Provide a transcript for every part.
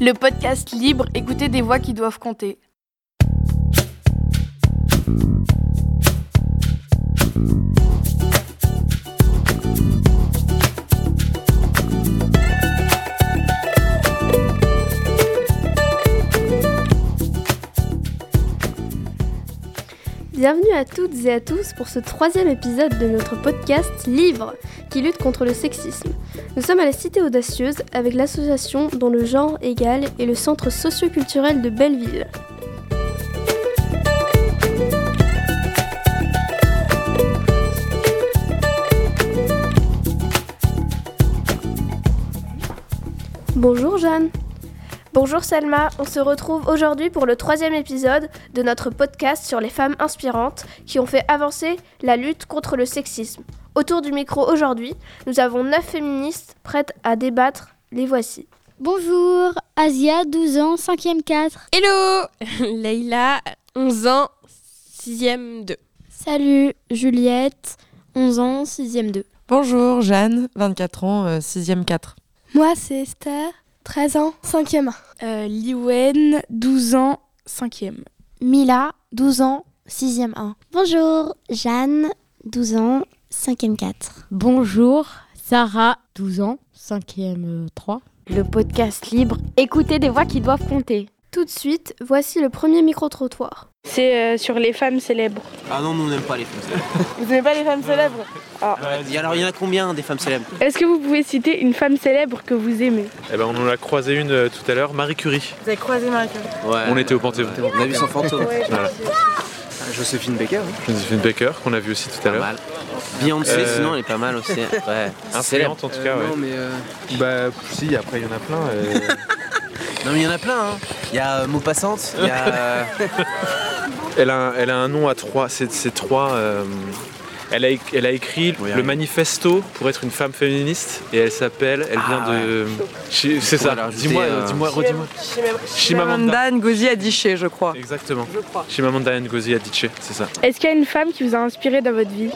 le podcast libre, écoutez des voix qui doivent compter. Bienvenue à toutes et à tous pour ce troisième épisode de notre podcast Livre qui lutte contre le sexisme. Nous sommes à la Cité Audacieuse avec l'association dont le genre égal et le centre socioculturel de Belleville. Bonjour Jeanne. Bonjour Selma, on se retrouve aujourd'hui pour le troisième épisode de notre podcast sur les femmes inspirantes qui ont fait avancer la lutte contre le sexisme. Autour du micro aujourd'hui, nous avons neuf féministes prêtes à débattre. Les voici. Bonjour, Asia, 12 ans, 5e 4. Hello Leïla, 11 ans, 6e 2. Salut, Juliette, 11 ans, 6e 2. Bonjour, Jeanne, 24 ans, 6e 4. Moi, c'est Esther, 13 ans, 5e. Euh, Liwen, 12 ans, 5e. Mila, 12 ans, 6e 1. Bonjour, Jeanne, 12 ans, 5e 4. Bonjour, Sarah, 12 ans, 5e 3. Le podcast libre, écoutez des voix qui doivent compter. Tout de suite, voici le premier micro-trottoir. C'est euh, sur les femmes célèbres. Ah non, nous on n'aime pas les femmes célèbres. Vous n'aimez pas les femmes célèbres? Ah. euh, Alors il y en a combien des femmes célèbres? Est-ce que vous pouvez citer une femme célèbre que vous aimez? Eh ben on en a croisé une euh, tout à l'heure, Marie Curie. Vous avez croisé Marie Curie? Ouais. On était au Panthéon. On a vu son fantôme. Ouais, Voilà. Joséphine Baker. Hein. Joséphine Baker qu'on a vu aussi tout à l'heure. mal. Beyoncé, Euh, sinon elle est pas mal aussi. Ouais. Inspirante en tout cas, ouais. Non mais, euh, Bah si, après il y en a plein. euh, non, mais il y en a plein. Hein. Il y a euh, Maupassante, il y a. euh, elle, a, un- elle a un nom à trois. C'est c'est trois. Euh, Elle a, éc- elle a écrit Oui, le oui. manifesto pour être une femme féministe et elle s'appelle, elle vient Ah, de. Chi- C'est ça, dis-moi, euh, dis-moi, redis-moi. Chimamanda. Chimamanda Ngozi Adichie, je crois. Exactement. Chimamanda Ngozi Adichie, c'est ça. Est-ce qu'il y a une femme qui vous a inspiré dans votre vie?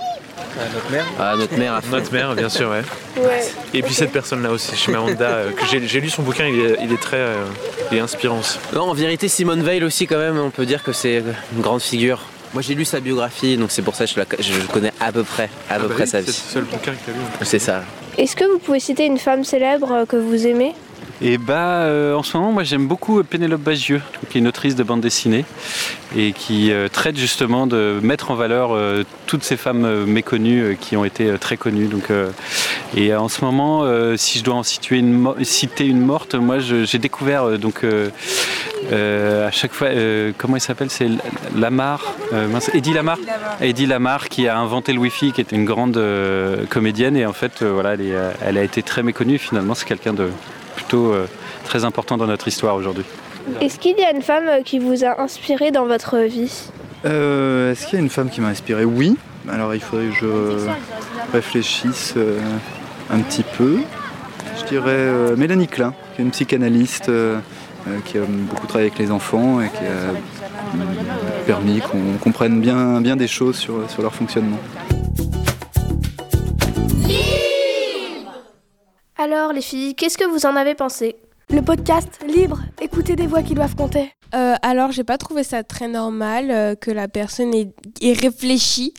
Ah, notre mère a fait. Notre mère, bien sûr, ouais. Ouais. Et puis cette personne-là aussi, Chimamanda, euh, que j'ai j'ai lu son bouquin, il est, il est très euh, il est inspirant aussi. Non, en vérité, Simone Veil aussi, quand même, on peut dire que c'est une grande figure. Moi j'ai lu sa biographie, donc c'est pour ça que je, la- je connais à peu près, à peu Ah bah près oui, sa C'est le vie. seul bouquin que tu as lu. C'est ça. Est-ce que vous pouvez citer une femme célèbre euh, que vous aimez? Et bah euh, en ce moment moi j'aime beaucoup Pénélope Bagieux, qui est une autrice de bande dessinée et qui euh, traite justement de mettre en valeur euh, toutes ces femmes euh, méconnues euh, qui ont été euh, très connues. Donc, euh, et en ce moment, euh, si je dois en situer une citer une morte, moi j'ai découvert euh, donc euh, euh, à chaque fois euh, comment elle s'appelle? C'est Lamar, euh, mince, Eddie Lamar, Eddie Lamar qui a inventé le Wi-Fi, qui est une grande euh, comédienne et en fait euh, voilà elle, est, euh, elle a été très méconnue. Finalement c'est quelqu'un de plutôt euh, très important dans notre histoire aujourd'hui. Est-ce qu'il y a une femme euh, qui vous a inspiré dans votre vie? Euh, Est-ce qu'il y a une femme qui m'a inspiré? Oui. Alors il faudrait que je réfléchisse euh, un petit peu. Je dirais euh, Mélanie Klein, qui est une psychanalyste euh, euh, qui a beaucoup travaillé avec les enfants et qui a mm, permis qu'on comprenne bien, bien des choses sur, sur leur fonctionnement. Alors les filles, qu'est-ce que vous en avez pensé? Le podcast libre, écoutez des voix qui doivent compter. Euh, alors, j'ai pas trouvé ça très normal euh, que la personne ait, ait réfléchi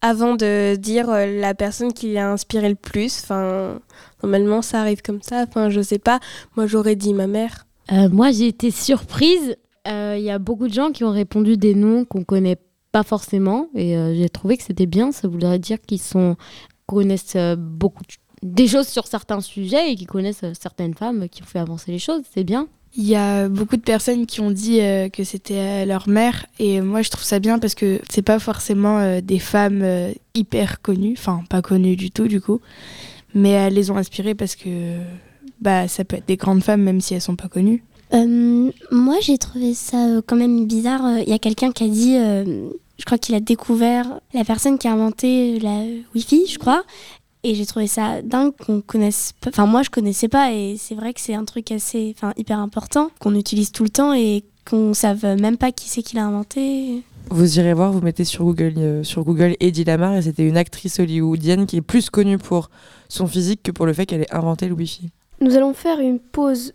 avant de dire euh, la personne qui l'a inspiré le plus. Enfin, normalement, ça arrive comme ça. Enfin, je sais pas. Moi, j'aurais dit ma mère. Euh, moi, j'ai été surprise. Euh, Il y a beaucoup de gens qui ont répondu des noms qu'on connaît pas forcément. Et euh, j'ai trouvé que c'était bien. Ça voudrait dire qu'ils sont connaissent beaucoup de- des choses sur certains sujets et qui connaissent certaines femmes qui ont fait avancer les choses. C'est bien. Il y a beaucoup de personnes qui ont dit que c'était leur mère et moi je trouve ça bien parce que c'est pas forcément des femmes hyper connues, enfin pas connues du tout du coup, mais elles les ont inspirées parce que bah ça peut être des grandes femmes même si elles sont pas connues. Euh, moi, j'ai trouvé ça euh, quand même bizarre. Euh, Il y a quelqu'un qui a dit, euh, je crois qu'il a découvert la personne qui a inventé la Wi-Fi, je crois. Et j'ai trouvé ça dingue qu'on connaisse pas. Enfin, moi, je connaissais pas. Et c'est vrai que c'est un truc assez, enfin, hyper important qu'on utilise tout le temps et qu'on savent même pas qui c'est qui l'a inventé. Vous irez voir, vous mettez sur Google, euh, sur Google Eddie Lamar et c'était une actrice hollywoodienne qui est plus connue pour son physique que pour le fait qu'elle ait inventé le Wi-Fi. Nous allons faire une pause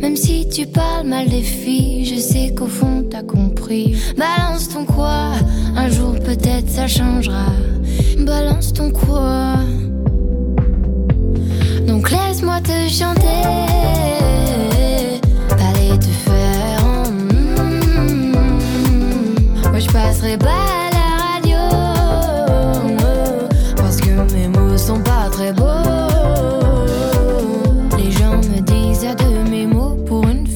même si tu parles mal des filles, je sais qu'au fond t'as compris. Balance ton quoi, un jour peut-être ça changera. Balance ton quoi. Donc laisse-moi te chanter. Aller te faire. Mm, Moi je passerai pas à la radio. Parce que mes mots sont pas très beaux.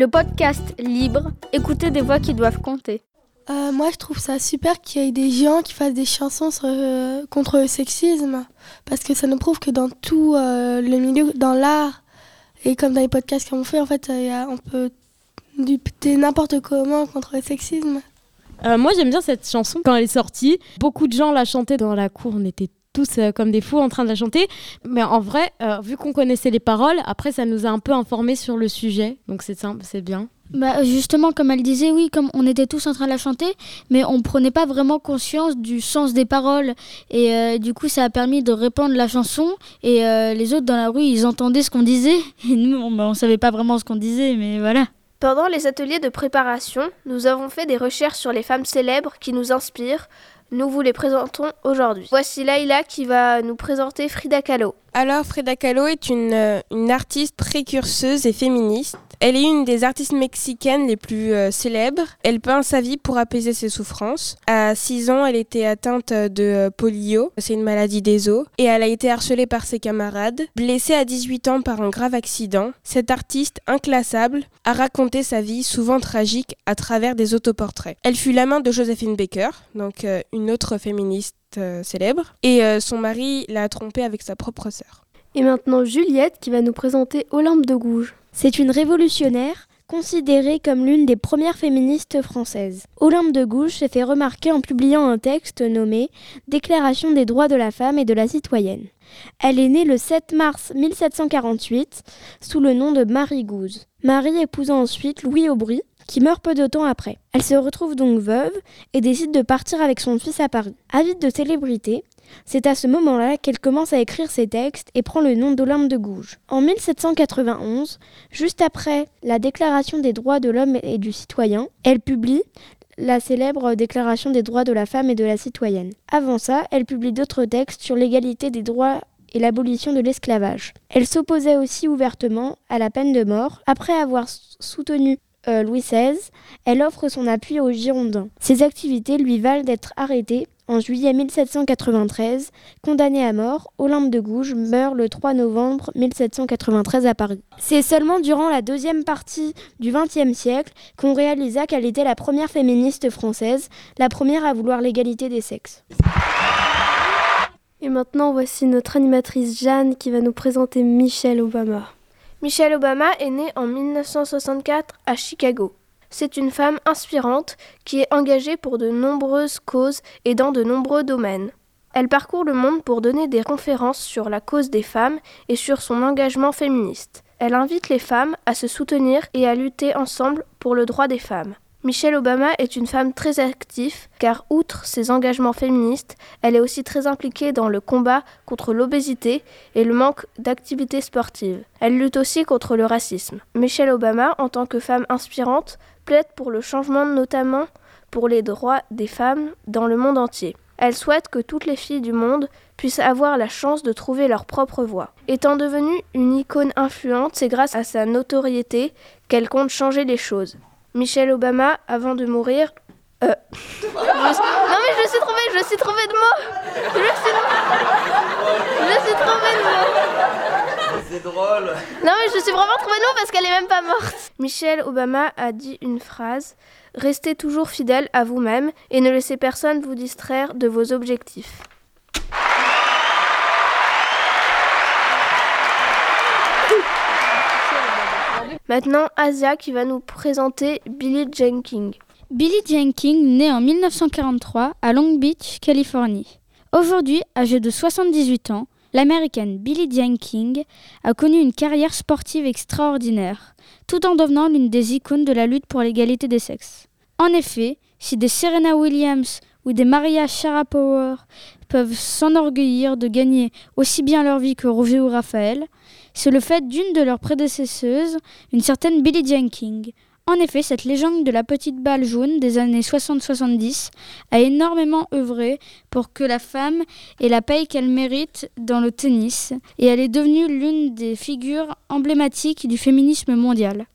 Le podcast libre, écoutez des voix qui doivent compter. Euh, moi, je trouve ça super qu'il y ait des gens qui fassent des chansons sur, euh, contre le sexisme, parce que ça nous prouve que dans tout euh, le milieu, dans l'art, et comme dans les podcasts qu'on fait, en fait, on peut lutter n'importe comment contre le sexisme. Euh, moi, j'aime bien cette chanson quand elle est sortie. Beaucoup de gens la chantaient dans la cour. On était tous euh, comme des fous en train de la chanter. Mais en vrai, euh, vu qu'on connaissait les paroles, après, ça nous a un peu informés sur le sujet. Donc c'est simple, c'est bien. Bah, justement, comme elle disait, oui, comme on était tous en train de la chanter, mais on prenait pas vraiment conscience du sens des paroles. Et euh, du coup, ça a permis de répandre la chanson. Et euh, les autres dans la rue, ils entendaient ce qu'on disait. Et nous, on, bah, on savait pas vraiment ce qu'on disait, mais voilà. Pendant les ateliers de préparation, nous avons fait des recherches sur les femmes célèbres qui nous inspirent. Nous vous les présentons aujourd'hui. Voici Laïla qui va nous présenter Frida Kahlo. Alors, Frida Kahlo est une, euh, une artiste précurseuse et féministe. Elle est une des artistes mexicaines les plus euh, célèbres. Elle peint sa vie pour apaiser ses souffrances. À 6 ans, elle était atteinte de euh, polio, c'est une maladie des os, et elle a été harcelée par ses camarades. Blessée à 18 ans par un grave accident, cette artiste inclassable a raconté sa vie souvent tragique à travers des autoportraits. Elle fut l'amant de Josephine Baker, donc une autre féministe euh, célèbre, et euh, son mari l'a trompée avec sa propre sœur. Et maintenant, Juliette qui va nous présenter Olympe de Gouges. C'est une révolutionnaire considérée comme l'une des premières féministes françaises. Olympe de Gouges s'est fait remarquer en publiant un texte nommé Déclaration des droits de la femme et de la citoyenne. Elle est née le 7 mars 1748 sous le nom de Marie Gouze. Marie épousa ensuite Louis Aubry, qui meurt peu de temps après. Elle se retrouve donc veuve et décide de partir avec son fils à Paris. Avide de célébrité, c'est à ce moment-là qu'elle commence à écrire ses textes et prend le nom d'Olympe de Gouges. En 1791, juste après la Déclaration des droits de l'homme et du citoyen, elle publie la célèbre Déclaration des droits de la femme et de la citoyenne. Avant ça, elle publie d'autres textes sur l'égalité des droits et l'abolition de l'esclavage. Elle s'opposait aussi ouvertement à la peine de mort. Après avoir soutenu euh, Louis XVI, elle offre son appui aux Girondins. Ses activités lui valent d'être arrêtée en juillet 1793. Condamnée à mort, Olympe de Gouges meurt le 3 novembre 1793 à Paris. C'est seulement durant la deuxième partie du XXe siècle qu'on réalisa qu'elle était la première féministe française, la première à vouloir l'égalité des sexes. Et maintenant, voici notre animatrice Jeanne qui va nous présenter Michelle Obama. Michelle Obama est née en 1964 à Chicago. C'est une femme inspirante qui est engagée pour de nombreuses causes et dans de nombreux domaines. Elle parcourt le monde pour donner des conférences sur la cause des femmes et sur son engagement féministe. Elle invite les femmes à se soutenir et à lutter ensemble pour le droit des femmes. Michelle Obama est une femme très active car outre ses engagements féministes, elle est aussi très impliquée dans le combat contre l'obésité et le manque d'activités sportives. Elle lutte aussi contre le racisme. Michelle Obama, en tant que femme inspirante, plaide pour le changement notamment pour les droits des femmes dans le monde entier. Elle souhaite que toutes les filles du monde puissent avoir la chance de trouver leur propre voie. Étant devenue une icône influente, c'est grâce à sa notoriété qu'elle compte changer les choses. Michelle Obama, avant de mourir, euh... Non mais je suis trouvée, je suis trouvée de mots. Je suis, je suis trouvée de mots. C'est drôle. Non mais je suis vraiment trouvée de mots parce qu'elle est même pas morte. Michelle Obama a dit une phrase Restez toujours fidèle à vous-même et ne laissez personne vous distraire de vos objectifs. Maintenant, Asia qui va nous présenter Billie Jenkins. Billie Jenkins naît en 1943 à Long Beach, Californie. Aujourd'hui, âgée de 78 ans, l'américaine Billie Jenkins a connu une carrière sportive extraordinaire, tout en devenant l'une des icônes de la lutte pour l'égalité des sexes. En effet, si des Serena Williams ou des Maria Sharapova peuvent s'enorgueillir de gagner aussi bien leur vie que Roger ou Raphaël, c'est le fait d'une de leurs prédécesseuses, une certaine Billie Jenkins. En effet, cette légende de la petite balle jaune des années 60-70 a énormément œuvré pour que la femme ait la paye qu'elle mérite dans le tennis, et elle est devenue l'une des figures emblématiques du féminisme mondial.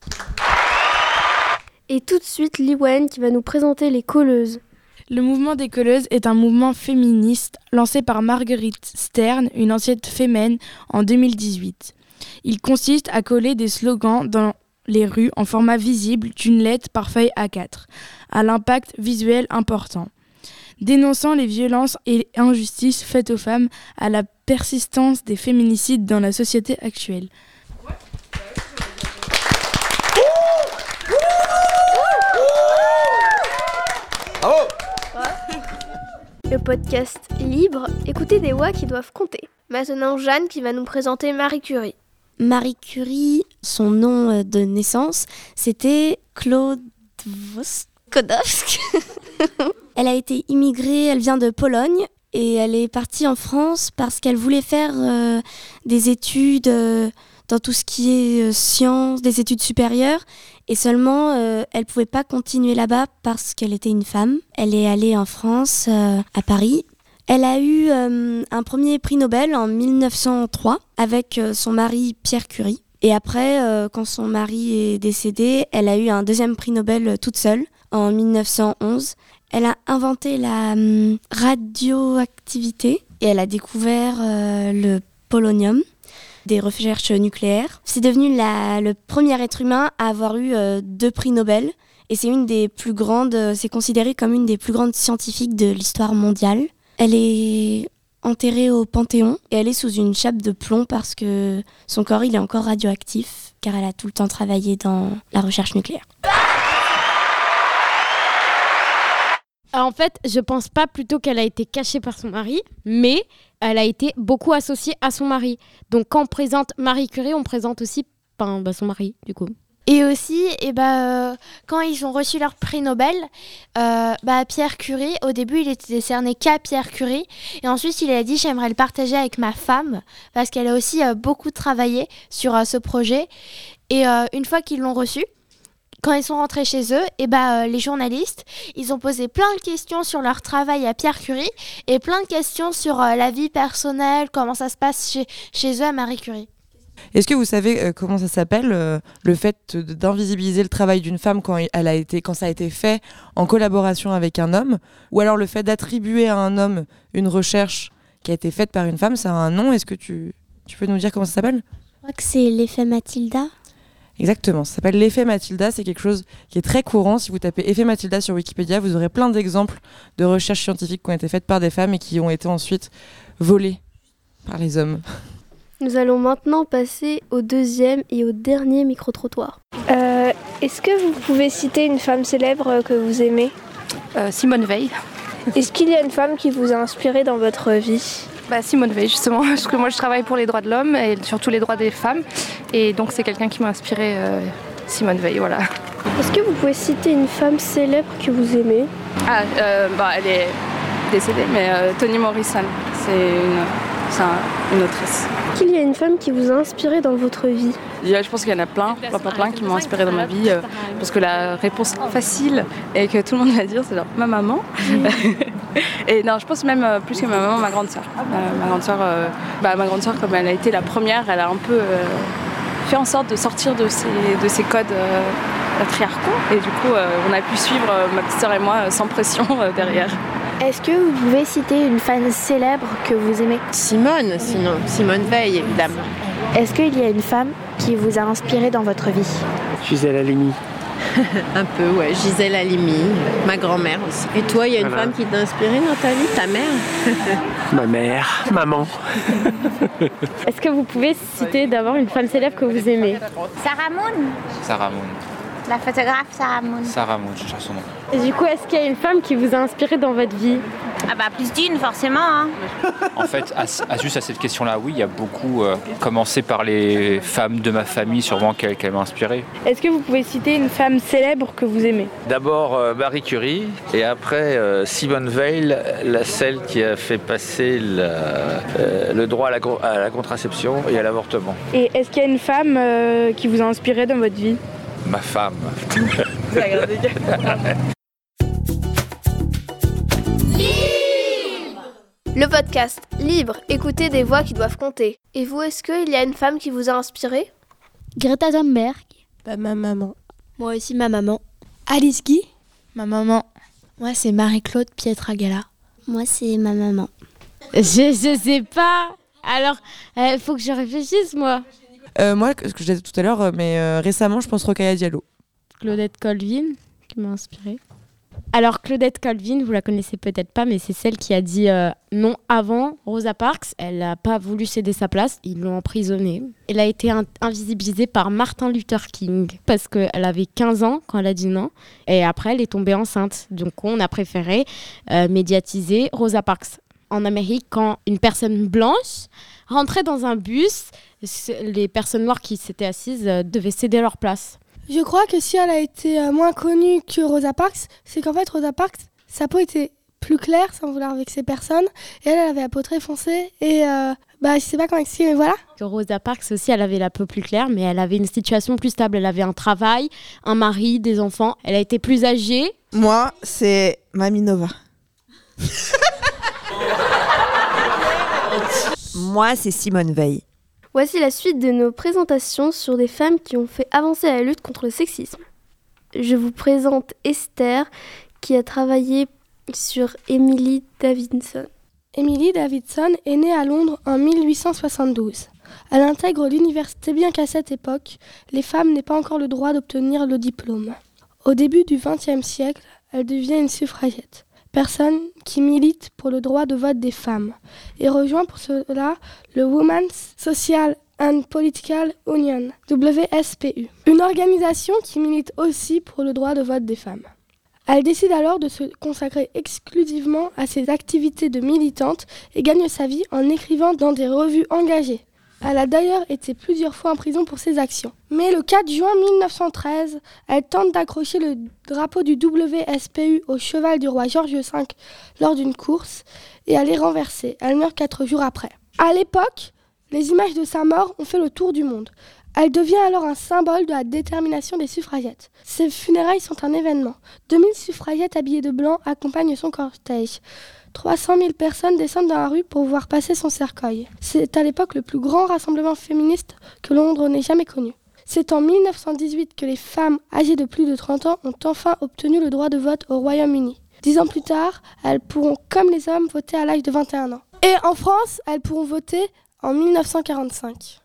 Et tout de suite, Liwen qui va nous présenter les colleuses. Le mouvement des colleuses est un mouvement féministe lancé par Marguerite Stern, une ancienne fémène, en 2018. Il consiste à coller des slogans dans les rues en format visible d'une lettre par feuille A4, à l'impact visuel important. Dénonçant les violences et injustices faites aux femmes, à la persistance des féminicides dans la société actuelle. Le podcast libre, écoutez des voix qui doivent compter. Maintenant, Jeanne qui va nous présenter Marie Curie. Marie Curie, son nom de naissance, c'était Claude Skodowsk. elle a été immigrée, elle vient de Pologne et elle est partie en France parce qu'elle voulait faire euh, des études euh, dans tout ce qui est euh, sciences, des études supérieures. Et seulement, euh, elle ne pouvait pas continuer là-bas parce qu'elle était une femme. Elle est allée en France, euh, à Paris. Elle a eu euh, un premier prix Nobel en 1903 avec euh, son mari Pierre Curie. Et après, euh, quand son mari est décédé, elle a eu un deuxième prix Nobel euh, toute seule en 1911. Elle a inventé la hum, radioactivité et elle a découvert euh, le polonium des recherches nucléaires. C'est devenu la- le premier être humain à avoir eu deux prix Nobel. Et c'est une des plus grandes, c'est considéré comme une des plus grandes scientifiques de l'histoire mondiale. Elle est enterrée au Panthéon et elle est sous une chape de plomb parce que son corps il est encore radioactif car elle a tout le temps travaillé dans la recherche nucléaire. En fait, je pense pas plutôt qu'elle a été cachée par son mari, mais elle a été beaucoup associée à son mari. Donc quand on présente Marie Curie, on présente aussi ben, son mari, du coup. Et aussi, eh ben, euh, quand ils ont reçu leur prix Nobel, euh, bah, Pierre Curie, au début, il était décerné qu'à Pierre Curie. Et ensuite, il a dit j'aimerais le partager avec ma femme, parce qu'elle a aussi euh, beaucoup travaillé sur euh, ce projet. Et euh, une fois qu'ils l'ont reçu, quand ils sont rentrés chez eux, et bah, euh, les journalistes, ils ont posé plein de questions sur leur travail à Pierre Curie et plein de questions sur la vie personnelle, comment ça se passe chez, chez eux à Marie Curie. Est-ce que vous savez euh, comment ça s'appelle euh, le fait d'invisibiliser le travail d'une femme quand elle a été quand ça a été fait en collaboration avec un homme? Ou alors le fait d'attribuer à un homme une recherche qui a été faite par une femme ça a un nom? Est-ce que tu tu peux nous dire comment ça s'appelle? Je crois que c'est l'effet Mathilda. Exactement, ça s'appelle l'effet Mathilda, c'est quelque chose qui est très courant. Si vous tapez effet Mathilda sur Wikipédia, vous aurez plein d'exemples de recherches scientifiques qui ont été faites par des femmes et qui ont été ensuite volées par les hommes. Nous allons maintenant passer au deuxième et au dernier micro-trottoir. Euh, Est-ce que vous pouvez citer une femme célèbre que vous aimez Simone Veil. Est-ce qu'il y a une femme qui vous a inspiré dans votre vie Bah, Simone Veil, justement, parce que moi je travaille pour les droits de l'homme et surtout les droits des femmes. Et donc c'est quelqu'un qui m'a inspiré, euh, Simone Veil, voilà. Est-ce que vous pouvez citer une femme célèbre que vous aimez Ah, euh, bah, elle est décédée, mais euh, Toni Morrison, c'est une, c'est un- une autrice. Qu'il y a une femme qui vous a inspiré dans votre vie Je pense qu'il y en a plein, plein, plein, plein qui m'ont inspiré dans ma vie. euh, parce que la réponse facile et que tout le monde va dire, c'est genre ma maman. Et non, je pense même euh, plus que ma maman, ma grande sœur. Euh, ma grande sœur, euh, bah, ma grande sœur, comme elle a été la première, elle a un peu euh, fait en sorte de sortir de ces, de codes patriarcaux. Et du coup, on a pu suivre, ma petite sœur et moi, sans pression derrière. Est-ce que vous pouvez citer une fan célèbre que vous aimez Simone, sinon. Simone Veil, évidemment. Est-ce qu'il y a une femme qui vous a inspiré dans votre vie Gisèle Halimi. Un peu, ouais. Gisèle Halimi, ma grand-mère aussi. Et toi, il y a une Voilà. femme qui t'a inspiré dans ta vie, ta mère Ma mère, maman. Est-ce que vous pouvez citer d'abord une femme célèbre que vous aimez Sarah Moon, Sarah Moon. La photographe Sarah Moon. Sarah Moon, je cherche son nom. Et du coup, est-ce qu'il y a une femme qui vous a inspiré dans votre vie Ah bah plus d'une forcément. Hein. En fait, à, à- juste à cette question-là, oui, il y a beaucoup. euh, commencé par les femmes de ma famille, sûrement qu'elles qu'elles m'ont inspiré. Est-ce que vous pouvez citer une femme célèbre que vous aimez? D'abord euh, Marie Curie et après euh, Simone Veil, la celle qui a fait passer la- euh, le droit à la, co- à la contraception et à l'avortement. Et est-ce qu'il y a une femme euh, qui vous a inspiré dans votre vie? Ma femme. Le podcast Libre, écoutez des voix qui doivent compter. Et vous, est-ce qu'il y a une femme qui vous a inspiré? Greta Thunberg. Bah, ma maman. Moi aussi, ma maman. Alice Guy Ma maman. Moi, c'est Marie-Claude Pietragala. Moi, c'est ma maman. Je, je sais pas. Alors, il faut que je réfléchisse, moi. Euh, moi, ce que je disais tout à l'heure, mais euh, récemment, je pense Rokhaya Diallo. Claudette Colvin, qui m'a inspirée. Alors, Claudette Colvin, vous la connaissez peut-être pas, mais c'est celle qui a dit euh, non avant Rosa Parks. Elle n'a pas voulu céder sa place. Ils l'ont emprisonnée. Elle a été in- invisibilisée par Martin Luther King parce qu'elle avait 15 ans quand elle a dit non. Et après, elle est tombée enceinte. Donc, on a préféré médiatiser Rosa Parks. En Amérique, quand une personne blanche rentrait dans un bus, les personnes noires qui s'étaient assises euh, devaient céder leur place. Je crois que si elle a été euh, moins connue que Rosa Parks, c'est qu'en fait Rosa Parks, sa peau était plus claire sans vouloir vexer personne. Et elle, elle avait la peau très foncée. Et euh, bah, je sais pas comment expliquer, mais voilà. que Rosa Parks aussi, elle avait la peau plus claire, mais elle avait une situation plus stable. Elle avait un travail, un mari, des enfants. Elle a été plus âgée. Moi, c'est Mamie Nova. Moi, c'est Simone Veil. Voici la suite de nos présentations sur des femmes qui ont fait avancer la lutte contre le sexisme. Je vous présente Esther qui a travaillé sur Emily Davidson. Emily Davidson est née à Londres en 1872. Elle intègre l'université bien qu'à cette époque, les femmes n'aient pas encore le droit d'obtenir le diplôme. Au début du XXe siècle, elle devient une suffragette, personne qui milite pour le droit de vote des femmes, et rejoint pour cela le Women's Social and Political Union, WSPU, une organisation qui milite aussi pour le droit de vote des femmes. Elle décide alors de se consacrer exclusivement à ses activités de militante et gagne sa vie en écrivant dans des revues engagées. Elle a d'ailleurs été plusieurs fois en prison pour ses actions. Mais le 4 juin 1913, elle tente d'accrocher le drapeau du WSPU au cheval du roi George V lors d'une course et elle est renversée. Elle meurt quatre jours après. À l'époque, les images de sa mort ont fait le tour du monde. Elle devient alors un symbole de la détermination des suffragettes. Ses funérailles sont un événement. 2000 suffragettes habillées de blanc accompagnent son cortège. 300 000 personnes descendent dans la rue pour voir passer son cercueil. C'est à l'époque le plus grand rassemblement féministe que Londres n'ait jamais connu. C'est en 1918 que les femmes âgées de plus de 30 ans ont enfin obtenu le droit de vote au Royaume-Uni. Dix ans plus tard, elles pourront, comme les hommes, voter à l'âge de 21 ans. Et en France, elles pourront voter en 1945.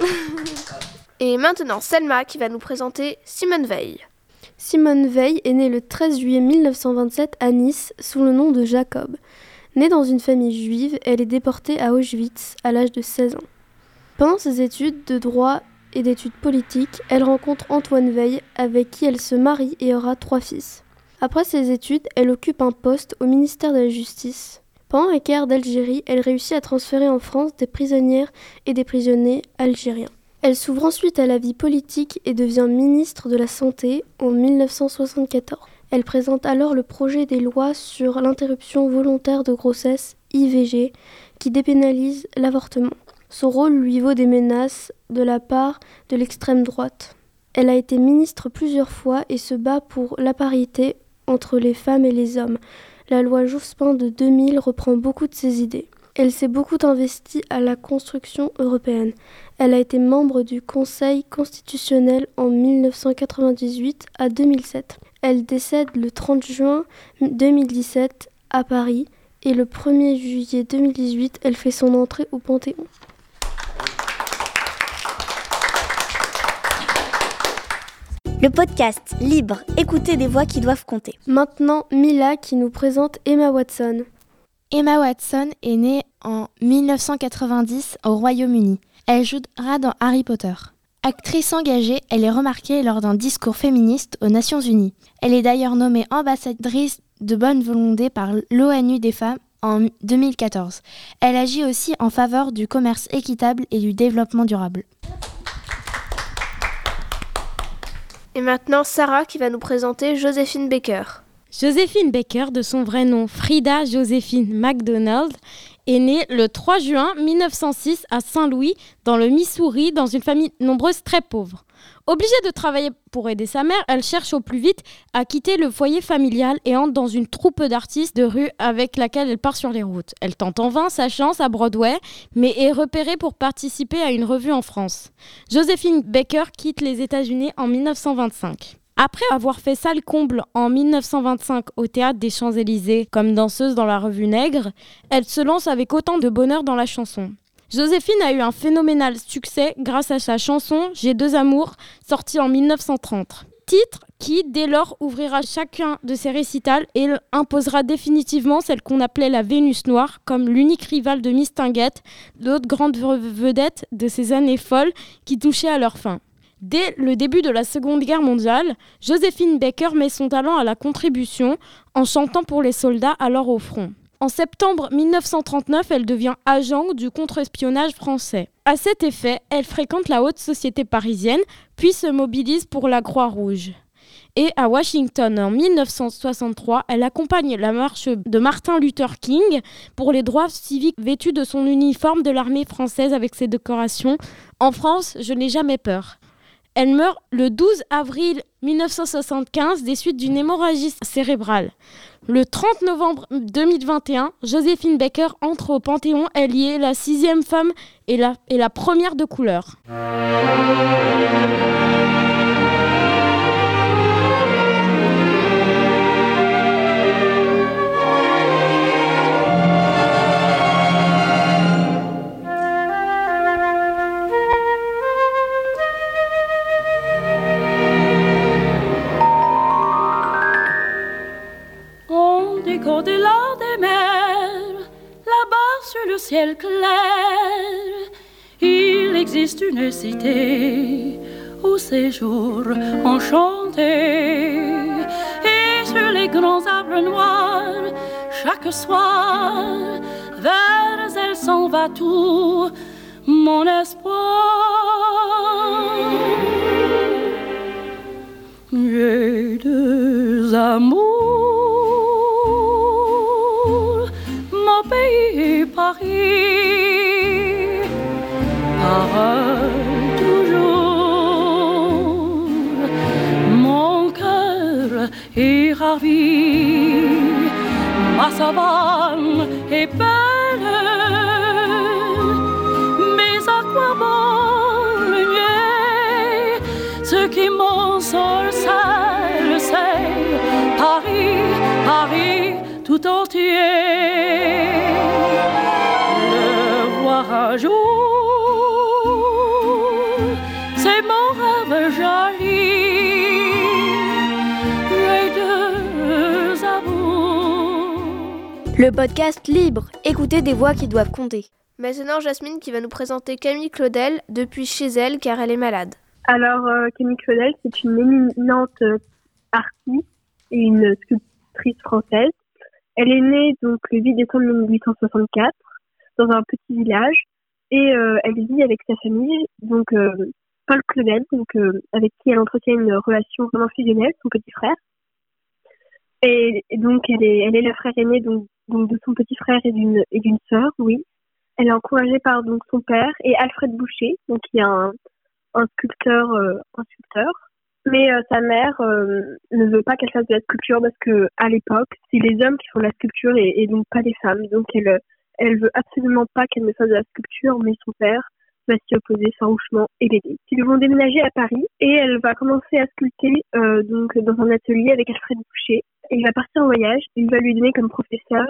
Et maintenant, Selma qui va nous présenter Simone Veil. Simone Veil est née le 13 juillet 1927 à Nice sous le nom de Jacob. Née dans une famille juive, elle est déportée à Auschwitz à l'âge de 16 ans. Pendant ses études de droit et d'études politiques, elle rencontre Antoine Veil avec qui elle se marie et aura trois fils. Après ses études, elle occupe un poste au ministère de la Justice. Pendant la guerre d'Algérie, elle réussit à transférer en France des prisonnières et des prisonniers algériens. Elle s'ouvre ensuite à la vie politique et devient ministre de la Santé en 1974. Elle présente alors le projet des lois sur l'interruption volontaire de grossesse, IVG, qui dépénalise l'avortement. Son rôle lui vaut des menaces de la part de l'extrême droite. Elle a été ministre plusieurs fois et se bat pour la parité entre les femmes et les hommes, La loi Jospin de 2000 reprend beaucoup de ses idées. Elle s'est beaucoup investie à la construction européenne. Elle a été membre du Conseil constitutionnel en 1998 à 2007. Elle décède le 30 juin 2017 à Paris et le 1er juillet 2018, elle fait son entrée au Panthéon. Le podcast libre, écoutez des voix qui doivent compter. Maintenant, Mila qui nous présente Emma Watson. Emma Watson est née en 1990 au Royaume-Uni. Elle jouera dans Harry Potter. Actrice engagée, elle est remarquée lors d'un discours féministe aux Nations Unies. Elle est d'ailleurs nommée ambassadrice de bonne volonté par l'ONU des femmes en 2014. Elle agit aussi en faveur du commerce équitable et du développement durable. Et maintenant, Sarah qui va nous présenter Joséphine Baker. Joséphine Baker, de son vrai nom Frida Joséphine MacDonald, est née le 3 juin 1906 à Saint-Louis, dans le Missouri, dans une famille nombreuse très pauvre. Obligée de travailler pour aider sa mère, elle cherche au plus vite à quitter le foyer familial et entre dans une troupe d'artistes de rue avec laquelle elle part sur les routes. Elle tente en vain sa chance à Broadway, mais est repérée pour participer à une revue en France. Joséphine Baker quitte les États-Unis en 1925. Après avoir fait salle comble en 1925 au théâtre des Champs-Élysées comme danseuse dans la revue Nègre, elle se lance avec autant de bonheur dans la chanson. Joséphine a eu un phénoménal succès grâce à sa chanson J'ai deux amours, sortie en 1930. Titre qui, dès lors, ouvrira chacun de ses récitals et imposera définitivement celle qu'on appelait la Vénus noire comme l'unique rivale de Miss Tinguette, l'autre grande vedette de ces années folles qui touchaient à leur fin. Dès le début de la Seconde Guerre mondiale, Joséphine Baker met son talent à la contribution en chantant pour les soldats alors au front. En septembre 1939, elle devient agent du contre-espionnage français. À cet effet, elle fréquente la haute société parisienne, puis se mobilise pour la Croix-Rouge. Et à Washington, en 1963, elle accompagne la marche de Martin Luther King pour les droits civiques vêtue de son uniforme de l'armée française avec ses décorations. En France, je n'ai jamais peur. Elle meurt le 12 avril 1975 des suites d'une hémorragie cérébrale. Le 30 novembre 2021, Joséphine Baker entre au Panthéon. Elle y est la sixième femme et la, et la première de couleur. Le ciel clair, il existe une cité au séjour enchanté. Et sur les grands arbres noirs, chaque soir, vers elle s'en va tout mon espoir. J'ai deux amours, parole toujours, mon cœur est ravi, ma savane est belle, Le podcast libre, écoutez des voix qui doivent compter. Maintenant, Jasmine qui va nous présenter Camille Claudel depuis chez elle car elle est malade. Alors, euh, Camille Claudel, c'est une éminente euh, artiste et une sculptrice française. Elle est née donc le 8 décembre 1864 dans un petit village et euh, elle vit avec sa famille, donc euh, Paul Claudel, donc euh, avec qui elle entretient une relation vraiment fusionnelle, son petit frère. Et, et donc elle est, elle est le frère aîné donc, donc de son petit frère et d'une et d'une sœur, oui. Elle est encouragée par donc son père et Alfred Boucher, donc qui est un, un sculpteur, euh, un sculpteur Mais euh, sa mère euh, ne veut pas qu'elle fasse de la sculpture parce que à l'époque, c'est les hommes qui font la sculpture et, et donc pas les femmes. Donc elle, elle veut absolument pas qu'elle ne fasse de la sculpture, mais son père va s'y opposer farouchement et l'aider. Ils vont déménager à Paris et elle va commencer à sculpter euh, donc dans un atelier avec Alfred Boucher. Il va partir en voyage. Il va lui donner comme professeur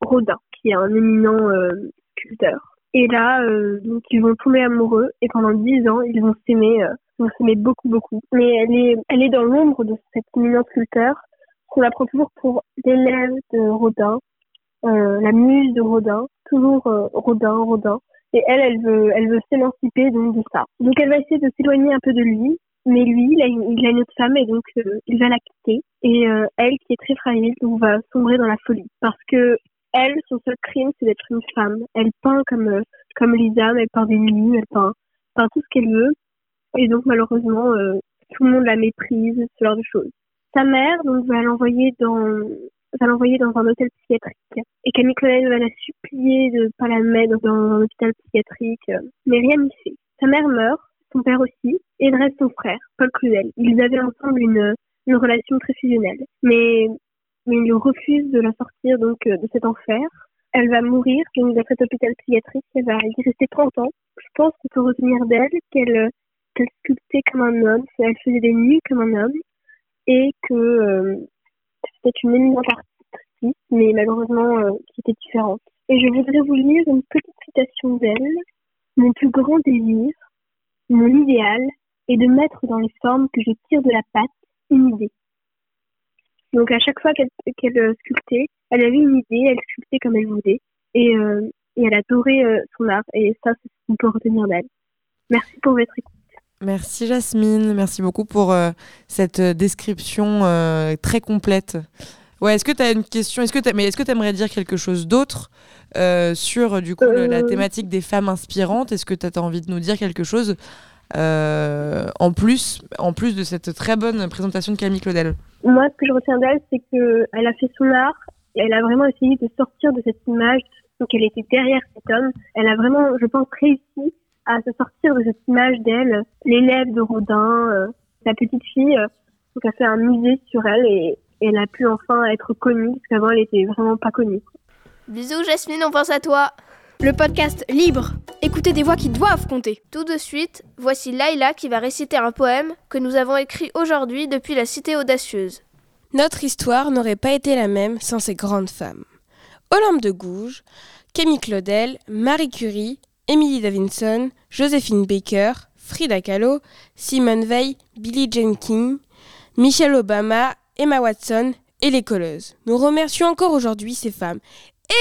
Rodin, qui est un éminent euh, sculpteur. Et là, euh, donc ils vont tomber amoureux et pendant dix ans, ils vont s'aimer, vont s'aimer beaucoup, beaucoup. Mais elle est, elle est dans l'ombre de cet éminent sculpteur qu'on la prend toujours pour l'élève de Rodin, la muse de Rodin, toujours Rodin, Rodin. Et elle, elle veut, elle veut s'émanciper donc de ça. Donc elle va essayer de s'éloigner un peu de lui, mais lui, il a une, il a une autre femme et donc euh, il va la quitter. Et euh, elle, qui est très fragile, va sombrer dans la folie parce que elle, son seul crime, c'est d'être une femme. Elle peint comme euh, comme Lisa, elle peint des nues, elle peint, peint tout ce qu'elle veut. Et donc malheureusement, tout le monde la méprise, ce genre de choses. Sa mère, donc, va l'envoyer dans va l'envoyer dans un hôtel psychiatrique. Et Camille Claudel va la supplier de pas la mettre dans un hôpital psychiatrique. Mais rien n'y fait. Sa mère meurt, son père aussi, et il reste son frère, Paul Claudel. Ils avaient ensemble une, une relation très fusionnelle. Mais, mais il refuse de la sortir donc euh, de cet enfer. Elle va mourir donc, dans cet hôpital psychiatrique. Elle va y rester 30 ans. Je pense qu'on peut retenir d'elle qu'elle qu'elle sculptait comme un homme, elle faisait des nuits comme un homme, et que euh, c'était une éminente artiste, mais malheureusement euh, qui était différente. Et je voudrais vous lire une petite citation d'elle. Mon plus grand désir, mon idéal, est de mettre dans les formes que je tire de la pâte une idée. Donc à chaque fois qu'elle euh, sculptait, elle avait une idée, elle sculptait comme elle voulait, et, euh, elle adorait euh, son art, et ça, c'est ce qu'on peut retenir d'elle. Merci pour votre écoute. Merci Jasmine, merci beaucoup pour euh, cette euh, description euh, très complète. Ouais, est-ce que tu as une question? Est-ce que mais est-ce que tu aimerais dire quelque chose d'autre euh, sur du coup le- la thématique des femmes inspirantes? Est-ce que tu as envie de nous dire quelque chose en plus en plus de cette très bonne présentation de Camille Claudel? Moi, ce que je retiens d'elle, c'est qu'elle a fait son art et elle a vraiment essayé de sortir de cette image. Donc, elle était derrière cet homme. Elle a vraiment, je pense, réussi à se sortir de cette image d'elle, l'élève de Rodin, euh, la petite fille. euh, donc, elle a fait un musée sur elle et, et elle a pu enfin être connue parce qu'avant, elle était vraiment pas connue. Bisous Jasmine, on pense à toi. Le podcast Libre. Écoutez des voix qui doivent compter. Tout de suite, voici Laïla qui va réciter un poème que nous avons écrit aujourd'hui depuis la Cité audacieuse. Notre histoire n'aurait pas été la même sans ces grandes femmes. Olympe de Gouges, Camille Claudel, Marie Curie, Emily Davidson, Joséphine Baker, Frida Kahlo, Simone Veil, Billie Jean King, Michelle Obama, Emma Watson et les colleuses. Nous remercions encore aujourd'hui ces femmes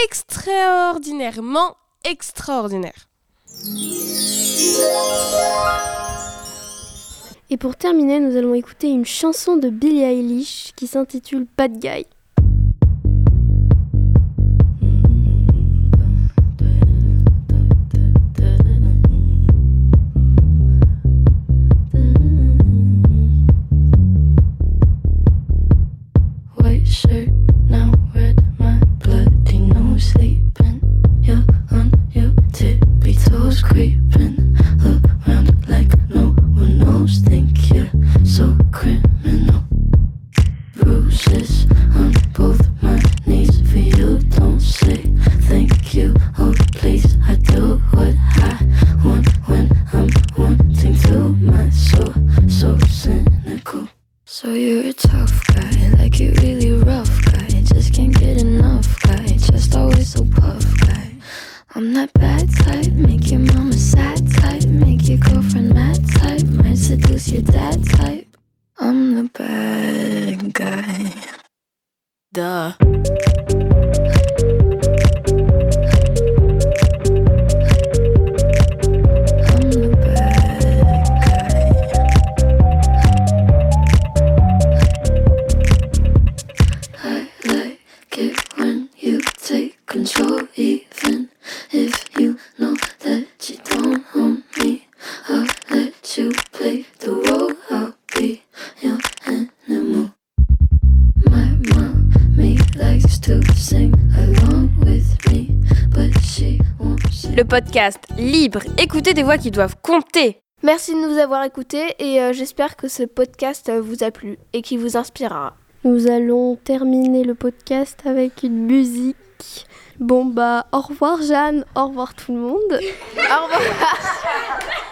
extraordinairement extraordinaires. Et pour terminer, nous allons écouter une chanson de Billie Eilish qui s'intitule Bad Guy. Podcast Libre. Écoutez des voix qui doivent compter. Merci de nous avoir écoutés et euh, j'espère que ce podcast euh, vous a plu et qu'il vous inspirera. Nous allons terminer le podcast avec une musique. Bon bah au revoir Jeanne, au revoir tout le monde. Au revoir.